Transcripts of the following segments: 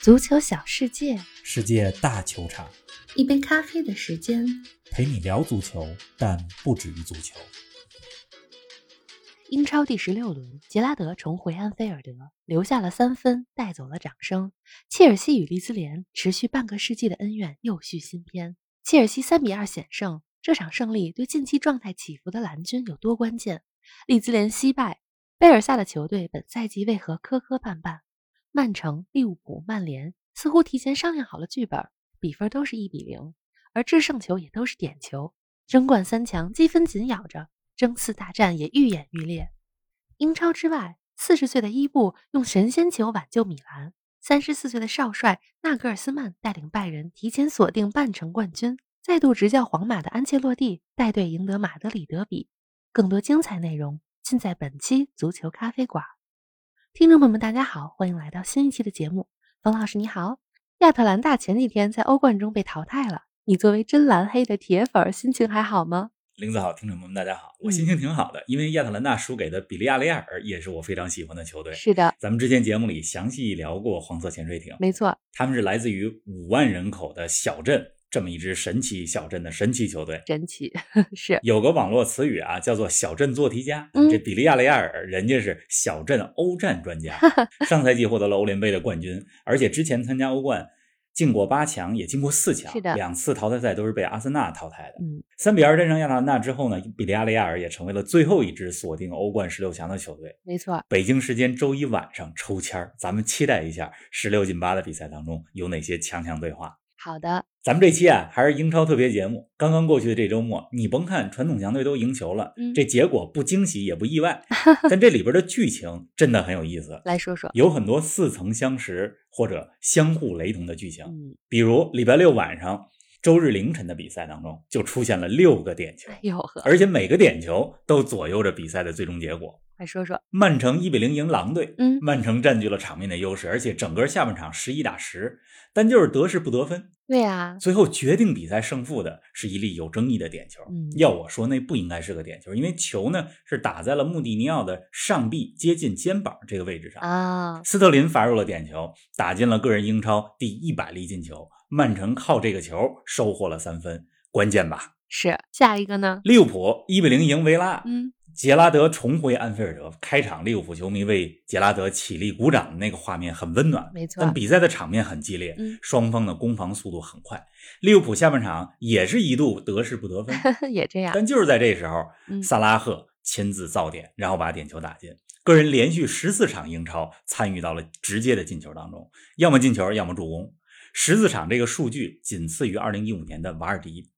足球小世界，世界大球场，一杯咖啡的时间，陪你聊足球，但不止于足球。英超第十六轮，杰拉德重回安菲尔德，留下了三分，带走了掌声。切尔西与利兹联持续半个世纪的恩怨又续新篇。切尔西三比二险胜，这场胜利对近期状态起伏的蓝军有多关键？利兹联惜败，贝尔萨的球队本赛季为何磕磕绊绊？曼城、利物浦、曼联似乎提前商量好了剧本，比分都是一比零，而制胜球也都是点球。争冠三强积分紧咬着，争四大战也愈演愈烈。英超之外，四十岁的伊布用神仙球挽救米兰；三十四岁的少帅纳格尔斯曼带领拜仁提前锁定半程冠军；再度执教皇马的安切洛蒂带队赢得马德里德比。更多精彩内容尽在本期足球咖啡馆。听众朋友们，大家好，欢迎来到新一期的节目。冯老师你好，亚特兰大前几天在欧冠中被淘汰了，你作为真蓝黑的铁粉，心情还好吗？林子好，听众朋友们大家好，我心情挺好的，因为亚特兰大输给的比利亚雷亚尔也是我非常喜欢的球队。是的，咱们之前节目里详细聊过黄色潜水艇，没错，他们是来自于五万人口的小镇。这么一支神奇小镇的神奇球队，神奇是有个网络词语啊，叫做“小镇做题家”。这比利亚雷亚尔人家是小镇欧战专家，上赛季获得了欧联杯的冠军，而且之前参加欧冠进过八强，也进过四强，是的，两次淘汰赛都是被阿森纳淘汰的。嗯，三比二战胜亚特兰大之后呢，比利亚雷亚尔也成为了最后一支锁定欧冠十六强的球队。没错，北京时间周一晚上抽签咱们期待一下十六进八的比赛当中有哪些强强对话。好的，咱们这期啊还是英超特别节目。刚刚过去的这周末，你甭看传统强队都赢球了，这结果不惊喜也不意外。但这里边的剧情真的很有意思，来说说，有很多似曾相识或者相互雷同的剧情。比如礼拜六晚上、周日凌晨的比赛当中，就出现了六个点球，而且每个点球都左右着比赛的最终结果。来说说，曼城一比零赢狼队，嗯，曼城占据了场面的优势，而且整个下半场十一打十。但就是得势不得分，对呀。最后决定比赛胜负的是一粒有争议的点球。嗯要我说，那不应该是个点球，因为球呢是打在了穆蒂尼奥的上臂接近肩膀这个位置上啊。斯特林罚入了点球，打进了个人英超第一百粒进球。曼城靠这个球收获了三分，关键吧？是。下一个呢？利物浦一比零赢维拉。嗯。杰拉德重回安菲尔德，开场利物浦球迷为杰拉德起立鼓掌的那个画面很温暖，没错。但比赛的场面很激烈，双方的攻防速度很快。利物浦下半场也是一度得势不得分，也这样。但就是在这时候，萨拉赫亲自造点，然后把点球打进。个人连续十四场英超参与到了直接的进球当中，要么进球，要么助攻。十四场这个数据仅次于二零一五年的瓦尔迪。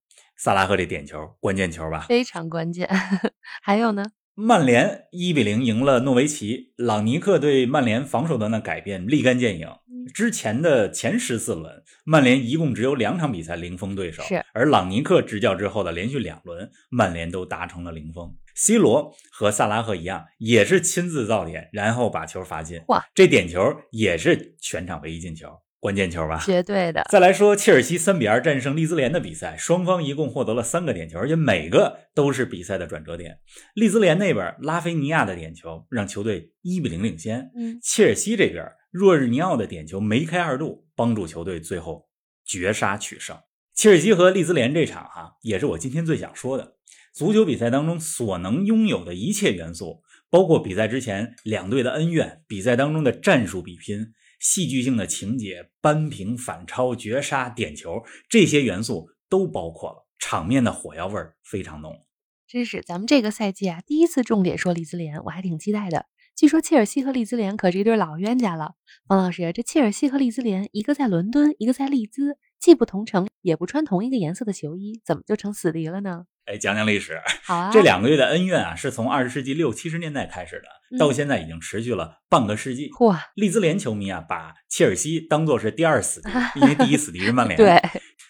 萨拉赫这点球，关键球吧？非常关键。还有呢？曼联一比零赢了诺维奇，朗尼克对曼联防守端的改变立竿见影。之前的前十四轮，曼联一共只有两场比赛零封对手，是。而朗尼克执教之后的连续两轮，曼联都达成了零封。C 罗和萨拉赫一样，也是亲自造点，然后把球罚进。哇，这点球也是全场唯一进球。关键球吧，绝对的。再来说切尔西三比二战胜利兹联的比赛，双方一共获得了三个点球，而且每个都是比赛的转折点。利兹联那边拉菲尼亚的点球让球队一比零领先，嗯，切尔西这边若日尼奥的点球梅开二度，帮助球队最后绝杀取胜。切尔西和利兹联这场哈，也是我今天最想说的足球比赛当中所能拥有的一切元素，包括比赛之前两队的恩怨，比赛当中的战术比拼。戏剧性的情节、扳平、反超、绝杀、点球，这些元素都包括了，场面的火药味儿非常浓。真是，咱们这个赛季啊，第一次重点说利兹联，我还挺期待的。据说切尔西和利兹联可是一对老冤家了。王老师，这切尔西和利兹联，一个在伦敦，一个在利兹，既不同城，也不穿同一个颜色的球衣，怎么就成死敌了呢？哎，讲讲历史。好啊，这两个月的恩怨啊，是从二十世纪六七十年代开始的，到现在已经持续了半个世纪。哇！利兹联球迷啊，把切尔西当做是第二死敌，因为第一死敌是曼联。对，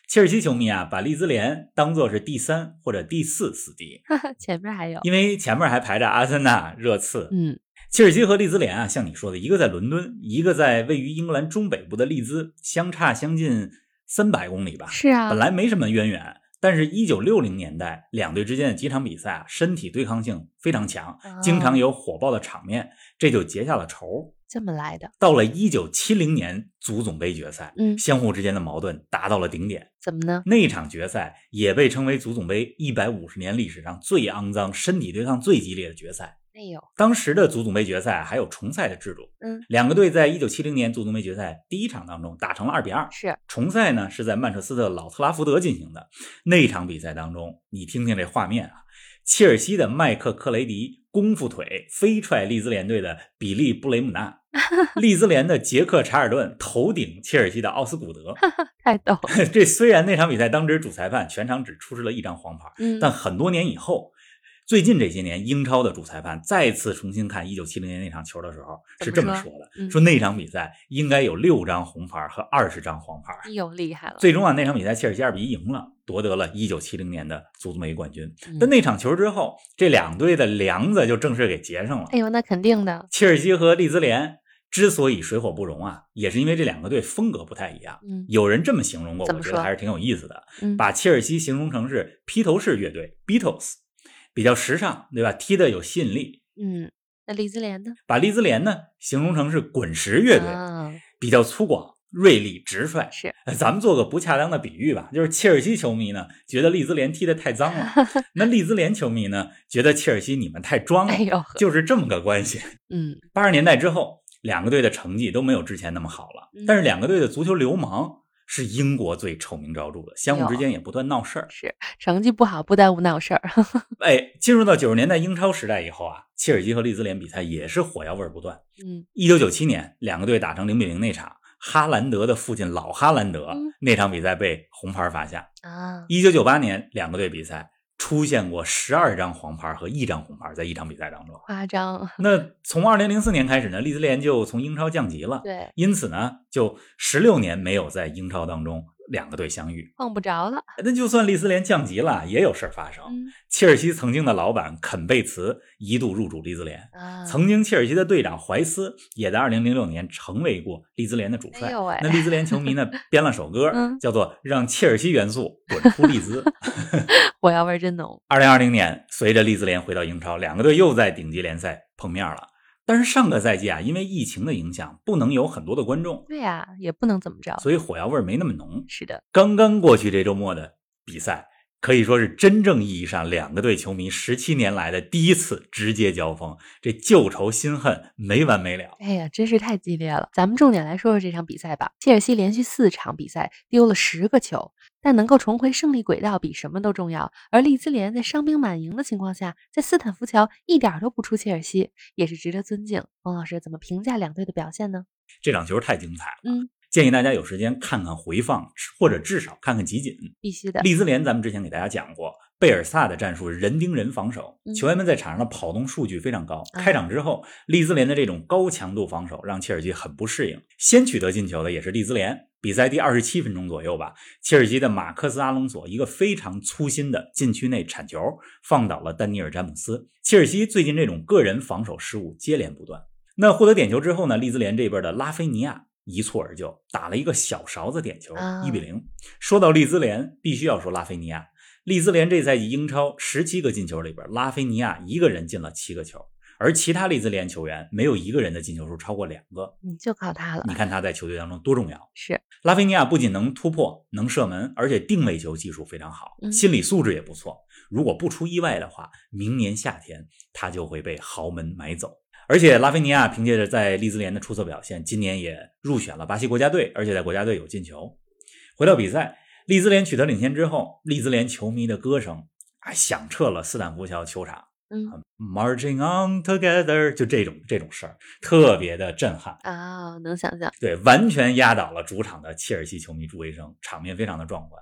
切尔西球迷啊，把利兹联当做是第三或者第四死敌。前面还有，因为前面还排着阿森纳、热刺。嗯，切尔西和利兹联啊，像你说的，一个在伦敦，一个在位于英格兰中北部的利兹，相差将近三百公里吧？是啊，本来没什么渊源。但是，一九六零年代两队之间的几场比赛啊，身体对抗性非常强，经常有火爆的场面，这就结下了仇。这么来的。到了一九七零年足总杯决赛，嗯，相互之间的矛盾达到了顶点。怎么呢？那场决赛也被称为足总杯一百五十年历史上最肮脏、身体对抗最激烈的决赛。没有，当时的足总杯决赛还有重赛的制度。嗯，两个队在一九七零年足总杯决赛第一场当中打成了二比二。是重赛呢是在曼彻斯特老特拉福德进行的。那场比赛当中，你听听这画面啊，切尔西的麦克克雷迪功夫腿飞踹利兹联队的比利布雷姆纳，利兹联的杰克查尔顿头顶切尔西的奥斯古德。太逗了。这虽然那场比赛当时主裁判全场只出示了一张黄牌，嗯，但很多年以后。最近这些年，英超的主裁判再次重新看1970年那场球的时候，是这么说的：嗯说那场比赛应该有六张红牌和二十张黄牌。又厉害了。最终啊，那场比赛切尔西二比一赢了，夺得了一九七零年的足总杯冠军。嗯但那场球之后，这两队的梁子就正式给结上了。哎呦，那肯定的。切尔西和利兹联之所以水火不容啊，也是因为这两个队风格不太一样。嗯有人这么形容过，我觉得还是挺有意思的。嗯，把切尔西形容成是披头士乐队 （Beatles），比较时尚，对吧？踢的有吸引力。嗯，那利兹联呢？把利兹联呢形容成是滚石乐队，啊，比较粗犷、锐利、直率。是呃咱们做个不恰当的比喻吧，就是切尔西球迷呢觉得利兹联踢得太脏了，那利兹联球迷呢觉得切尔西你们太装了哎，呦呵，就是这么个关系。嗯八十年代之后，两个队的成绩都没有之前那么好了嗯，但是两个队的足球流氓是英国最臭名昭著的，相互之间也不断闹事儿。是成绩不好不耽误闹事儿。哎，进入到九十年代英超时代以后啊，切尔西和利兹联比赛也是火药味儿不断。嗯一九九七年，两个队打成零比零那场，哈兰德的父亲老哈兰德、嗯那场比赛被红牌罚下。啊，一九九八年，两个队比赛出现过十二张黄牌和一张红牌，在一场比赛当中。夸张。那从二零零四年开始呢，利兹联就从英超降级了，对，因此呢，就十六年没有在英超当中两个队相遇。碰不着了。那就算利兹联降级了，也有事儿发生。嗯切尔西曾经的老板肯贝茨一度入主利兹联，啊，曾经切尔西的队长怀斯也在2006年成为过利兹联的主帅。那利兹联球迷呢 编了首歌，嗯叫做《让切尔西元素滚出利兹》。火药味儿真浓。2020年，随着利兹联回到英超，两个队又在顶级联赛碰面了。但是上个赛季啊，因为疫情的影响，不能有很多的观众，对呀、也不能怎么着。所以火药味儿没那么浓。是的，刚刚过去这周末的比赛，可以说是真正意义上两个队球迷十七年来的第一次直接交锋，这旧仇新恨没完没了。哎呀，真是太激烈了。咱们重点来说说这场比赛吧。切尔西连续四场比赛丢了十个球，但能够重回胜利轨道比什么都重要。而利兹联在伤兵满营的情况下，在斯坦福桥一点儿都不出切尔西，也是值得尊敬。冯老师怎么评价两队的表现呢？这场球太精彩了，嗯，建议大家有时间看看回放，或者至少看看集锦。必须的。利兹联咱们之前给大家讲过，贝尔萨的战术是人盯人防守嗯，球员们在场上的跑动数据非常高。啊开场之后，利兹联的这种高强度防守让切尔西很不适应。先取得进球的也是利兹联。比赛第二十七分钟左右吧，切尔西的马克斯·阿隆索一个非常粗心的禁区内铲球，放倒了丹尼尔·詹姆斯。切尔西最近这种个人防守失误接连不断。那获得点球之后呢，利兹联这边的拉菲尼亚一蹴而就，打了一个小勺子点球，啊一比零。说到利兹联，必须要说拉菲尼亚。利兹联这赛季英超十七个进球里边，拉菲尼亚一个人进了七个球，而其他利兹联球员没有一个人的进球数超过两个。你，就靠他了你。看他在球队当中多重要。是，拉菲尼亚不仅能突破、能射门，而且定位球技术非常好，嗯心理素质也不错。如果不出意外的话，明年夏天他就会被豪门买走。而且拉菲尼亚凭借着在利兹联的出色表现，今年也入选了巴西国家队，而且在国家队有进球。回到比赛，利兹联取得领先之后，利兹联球迷的歌声啊响彻了斯坦福桥球场。嗯 Marching on together，就这种这种事儿，特别的震撼。啊，能想象。对，完全压倒了主场的切尔西球迷助威声，场面非常的壮观。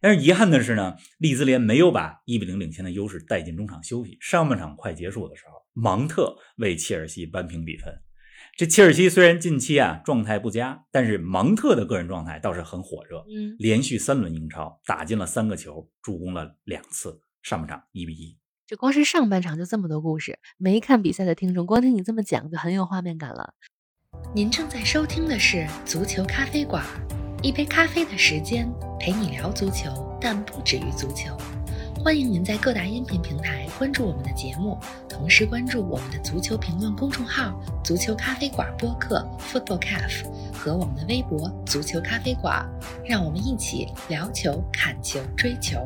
但是遗憾的是呢，利兹联没有把一比零领先的优势带进中场休息。上半场快结束的时候，芒特为切尔西扳平比分。这切尔西虽然近期啊状态不佳，但是芒特的个人状态倒是很火热，嗯，连续三轮英超打进了三个球，助攻了两次。上半场一比一。这光是上半场就这么多故事，没看比赛的听众光听你这么讲就很有画面感了。您正在收听的是《足球咖啡馆》，一杯咖啡的时间陪你聊足球。但不止于足球。欢迎您在各大音频平台关注我们的节目，同时关注我们的足球评论公众号“足球咖啡馆播客 ”（Football Cafe） 和我们的微博“足球咖啡馆”，让我们一起聊球、看球、追球。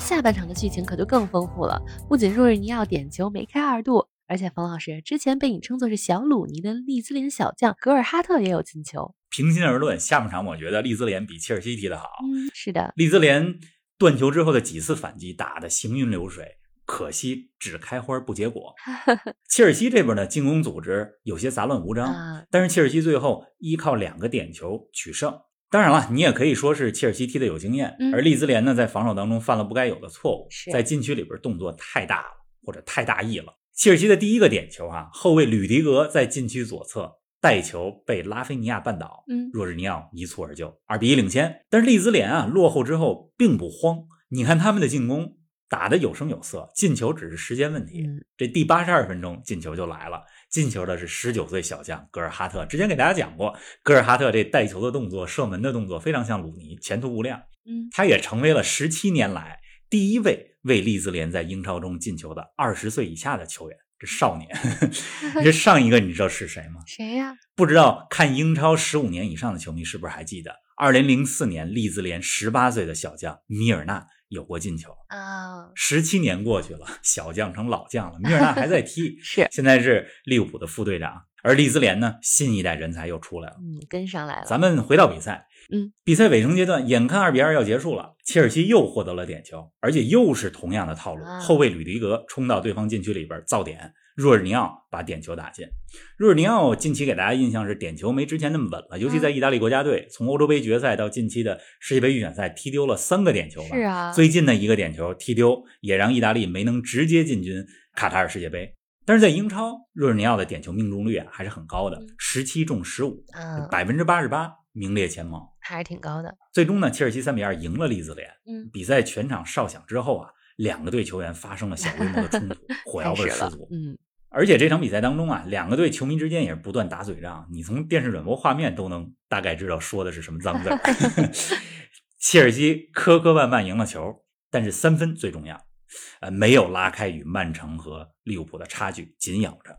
那下半场的剧情可就更丰富了，不仅若日尼奥点球梅开二度，而且冯老师之前被你称作是小鲁尼的利兹联小将格尔哈特也有进球。平心而论，下半场我觉得利兹联比切尔西踢得好。嗯，是的，利兹联。断球之后的几次反击打得行云流水，可惜只开花不结果。切尔西这边的进攻组织有些杂乱无章，但是切尔西最后依靠两个点球取胜。当然了，你也可以说是切尔西踢的有经验，而利兹联呢在防守当中犯了不该有的错误，在禁区里边动作太大了或者太大意了。切尔西的第一个点球啊，后卫吕迪格在禁区左侧。带球被拉菲尼亚绊倒，嗯，若日尼奥一蹴而就，二比一领先。但是利兹联啊落后之后并不慌，你看他们的进攻打得有声有色，进球只是时间问题。这第八十二分钟进球就来了，进球的是十九岁小将格尔哈特。之前给大家讲过，格尔哈特这带球的动作、射门的动作非常像鲁尼，前途无量。嗯，他也成为了十七年来第一位为利兹联在英超中进球的二十岁以下的球员。这少年，这上一个你知道是谁吗？谁呀？不知道。看英超十五年以上的球迷是不是还记得，二零零四年利兹联十八岁的小将米尔纳有过进球啊？十七年过去了，小将成老将了，米尔纳还在踢，是现在是利物浦的副队长。而利兹联呢，新一代人才又出来了，嗯，跟上来了。咱们回到比赛。嗯，比赛尾声阶段，眼看二比二要结束了，切尔西又获得了点球，而且又是同样的套路，后卫吕迪格冲到对方禁区里边造点，若尔尼奥把点球打进。若尔尼奥近期给大家印象是点球没之前那么稳了，尤其在意大利国家队，从欧洲杯决赛到近期的世界杯预选赛踢丢了三个点球吧。是啊，最近的一个点球踢丢，也让意大利没能直接进军卡塔尔世界杯。但是在英超，若尔尼奥的点球命中率啊还是很高的，十七中十五，百分之八十八。名列前茅，还是挺高的。最终呢，切尔西三比二赢了利兹联。嗯，比赛全场哨响之后啊，两个队球员发生了小规模的冲突，火药味十足。嗯，而且这场比赛当中啊，两个队球迷之间也是不断打嘴仗，你从电视转播画面都能大概知道说的是什么脏字。切尔西磕磕绊绊赢了球，但是三分最重要，呃，没有拉开与曼城和利物浦的差距，紧咬着。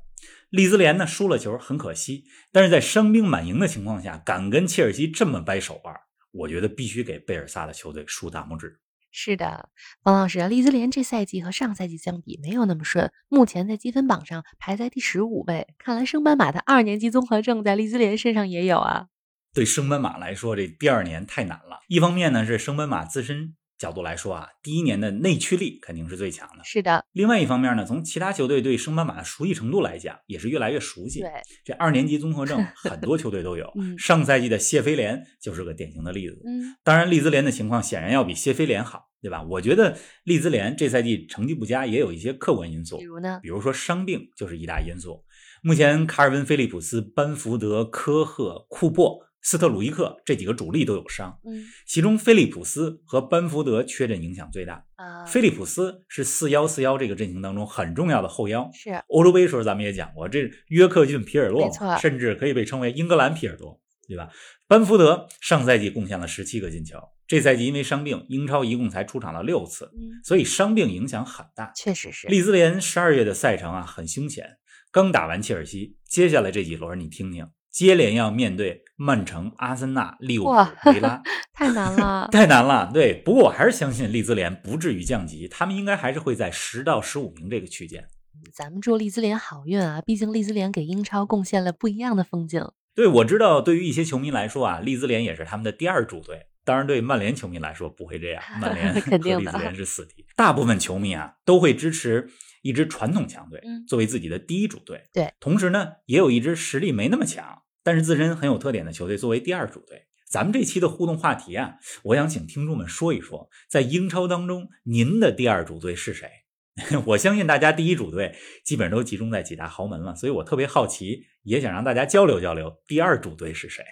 利兹联呢输了球，很可惜。但是在伤兵满营的情况下，敢跟切尔西这么掰手腕，我觉得必须给贝尔萨的球队竖大拇指。是的，王老师，利兹联这赛季和上赛季相比没有那么顺，目前在积分榜上排在第十五位。看来升班马的二年级综合症在利兹联身上也有啊。对升班马来说，这第二年太难了。一方面呢是升班马自身。角度来说啊，第一年的内驱力肯定是最强的。是的。另外一方面呢，从其他球队对升班马的熟悉程度来讲，也是越来越熟悉。对，这二年级综合症 很多球队都有。上赛季的谢菲联就是个典型的例子。嗯，当然，利兹联的情况显然要比谢菲联好，对吧？我觉得利兹联这赛季成绩不佳，也有一些客观因素。比如呢？比如说伤病就是一大因素。目前卡尔文·菲利普斯、班福德、科赫、库珀。斯特鲁伊克这几个主力都有伤，嗯，其中菲利普斯和班福德缺阵影响最大。啊，菲利普斯是四幺四幺这个阵型当中很重要的后腰。是欧洲杯时候咱们也讲过，这约克郡皮尔洛，没错，甚至可以被称为英格兰皮尔多，对吧？班福德上赛季贡献了十七个进球，这赛季因为伤病，英超一共才出场了六次，嗯，所以伤病影响很大。确实是。利兹联十二月的赛程啊很凶险，刚打完切尔西，接下来这几轮你听听。接连要面对曼城、阿森纳、利物浦、维拉，太难了，太难了。对，不过我还是相信利兹联不至于降级，他们应该还是会在十到十五名这个区间。咱们祝利兹联好运啊！毕竟利兹联给英超贡献了不一样的风景。对，我知道，对于一些球迷来说啊，利兹联也是他们的第二主队。当然，对曼联球迷来说不会这样，曼联和利兹联是死敌。大部分球迷啊都会支持。一支传统强队作为自己的第一主队，对，同时呢，也有一支实力没那么强，但是自身很有特点的球队作为第二主队。咱们这期的互动话题啊，我想请听众们说一说，在英超当中，您的第二主队是谁？我相信大家第一主队基本上都集中在几大豪门了，所以我特别好奇，也想让大家交流交流，第二主队是谁？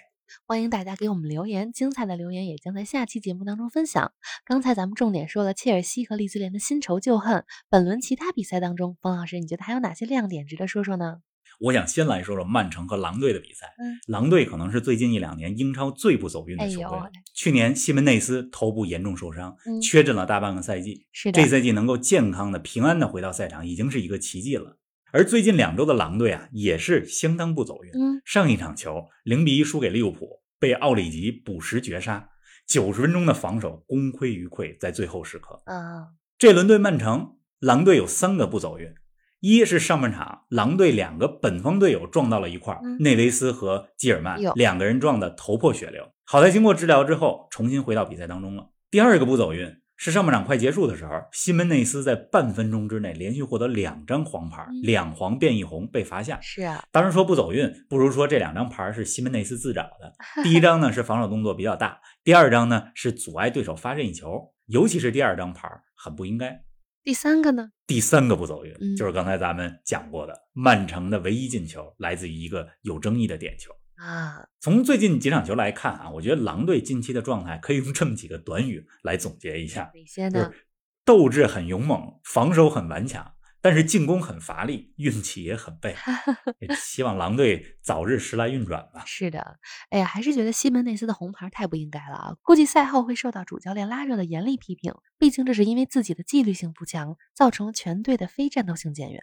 欢迎大家给我们留言，精彩的留言也将在下期节目当中分享。刚才咱们重点说了切尔西和利兹联的新仇旧恨，本轮其他比赛当中，冯老师你觉得还有哪些亮点值得说说呢？我想先来说说曼城和狼队的比赛。嗯，狼队可能是最近一两年英超最不走运的球队，去年西门内斯头部严重受伤，嗯缺阵了大半个赛季。是的，这赛季能够健康的、平安的回到赛场，已经是一个奇迹了。而最近两周的狼队啊，也是相当不走运。嗯，上一场球零比一输给利物浦，被奥里吉补时绝杀，九十分钟的防守功亏一篑，在最后时刻。啊，这轮对曼城，狼队有三个不走运，一是上半场狼队两个本方队友撞到了一块儿，嗯内维斯和基尔曼两个人撞得头破血流，好在经过治疗之后重新回到比赛当中了。第二个不走运是上半场快结束的时候，西门内斯在半分钟之内连续获得两张黄牌，嗯两黄变一红被罚下。是啊，当然说不走运，不如说这两张牌是西门内斯自找的。第一张呢是防守动作比较大，第二张呢是阻碍对手发任意球，尤其是第二张牌很不应该。第三个呢？第三个不走运嗯就是刚才咱们讲过的，曼城的唯一进球来自于一个有争议的点球。啊，从最近几场球来看啊，我觉得狼队近期的状态可以用这么几个短语来总结一下：哪些呢？就是斗志很勇猛，防守很顽强，但是进攻很乏力，运气也很背。也希望狼队早日时来运转吧。是的，哎呀，还是觉得西门内斯的红牌太不应该了啊！估计赛后会受到主教练拉热的严厉批评，毕竟这是因为自己的纪律性不强，造成全队的非战斗性减员。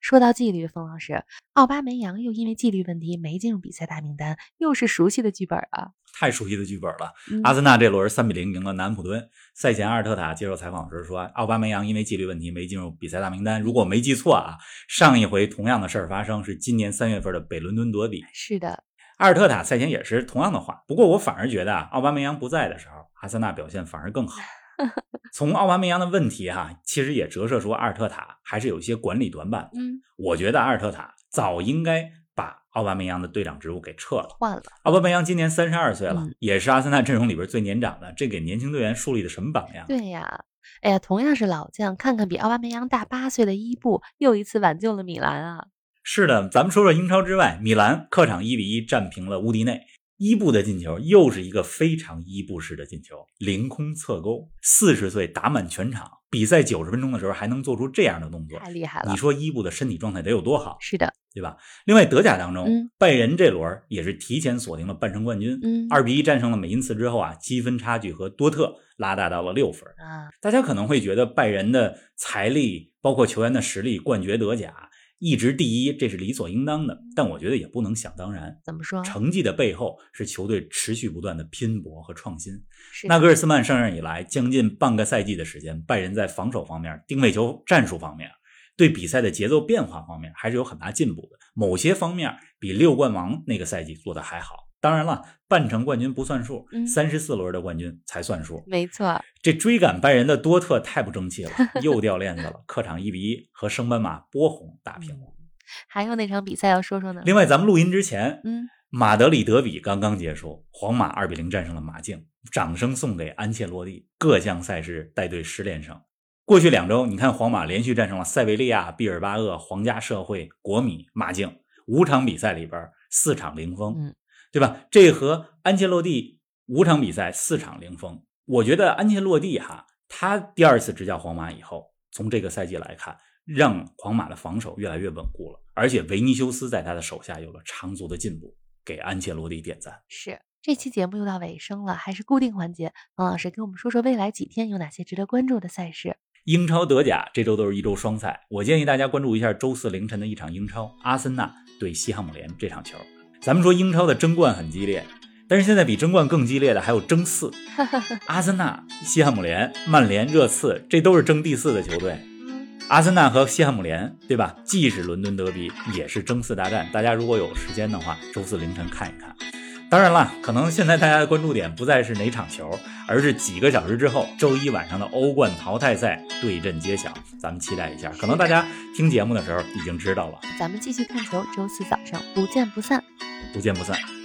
说到纪律，冯老师，奥巴梅扬又因为纪律问题没进入比赛大名单，又是熟悉的剧本啊！太熟悉的剧本了。嗯阿森纳这轮三比零赢了南安普敦。赛前阿尔特塔接受采访时说，奥巴梅扬因为纪律问题没进入比赛大名单。如果我没记错啊，上一回同样的事儿发生是今年三月份的北伦敦德比。是的，阿尔特塔赛前也是同样的话，不过我反而觉得啊，奥巴梅扬不在的时候，阿森纳表现反而更好。从奥巴梅扬的问题哈、其实也折射出阿尔特塔还是有一些管理短板。嗯，我觉得阿尔特塔早应该把奥巴梅扬的队长职务给撤了。换了，奥巴梅扬今年三十二岁了，嗯也是阿森纳阵容里边最年长的，这给年轻队员树立的什么榜样？对呀。哎呀，同样是老将，看看比奥巴梅扬大八岁的伊布，又一次挽救了米兰啊！是的，咱们说说英超之外，米兰客场一比一战平了乌迪内。伊布的进球又是一个非常伊布式的进球，凌空侧勾，四十岁打满全场，比赛九十分钟的时候还能做出这样的动作，太厉害了你。说伊布的身体状态得有多好，是的，对吧？另外，德甲当中，嗯拜仁这轮也是提前锁定了半程冠军，嗯二比一战胜了美因茨之后啊，积分差距和多特拉大到了六分。啊，大家可能会觉得拜仁的财力，包括球员的实力，冠绝德甲，一直第一，这是理所应当的。但我觉得也不能想当然，怎么说？成绩的背后是球队持续不断的拼搏和创新。是的纳格尔斯曼上任以来，将近半个赛季的时间，拜仁在防守方面、定位球战术方面，对比赛的节奏变化方面还是有很大进步的。某些方面比六冠王那个赛季做的还好。当然了，半程冠军不算数嗯，三十四轮的冠军才算数。没错，这追赶拜仁的多特太不争气了，又掉链子了，客场一比一和升班马波鸿打平了。还有哪场比赛要说说呢？另外，咱们录音之前，嗯，马德里德比刚刚结束，皇马二比零战胜了马竞，掌声送给安切洛蒂，各项赛事带队十连胜。过去两周，你看皇马连续战胜了塞维利亚、毕尔巴鄂、皇家社会、国米、马竞，五场比赛里边四场零封，嗯，对吧？这和安切洛蒂五场比赛四场零封，我觉得安切洛蒂哈，他第二次执教皇马以后，从这个赛季来看，让皇马的防守越来越稳固了，而且维尼修斯在他的手下有了长足的进步，给安切洛蒂点赞。是。这期节目又到尾声了，还是固定环节，王老师给我们说说未来几天有哪些值得关注的赛事。英超、德甲这周都是一周双赛，我建议大家关注一下周四凌晨的一场英超，阿森纳对西汉姆联这场球。咱们说英超的争冠很激烈，但是现在比争冠更激烈的还有争四，阿森纳、西汉姆联、曼联、热刺，这都是争第四的球队。阿森纳和西汉姆联，对吧？既是伦敦德比，也是争四大战。大家如果有时间的话，周四凌晨看一看。当然了，可能现在大家的关注点不再是哪场球，而是几个小时之后，周一晚上的欧冠淘汰赛对阵揭晓。咱们期待一下，可能大家听节目的时候已经知道了。咱们继续看球，周四早上不见不散。不见不散。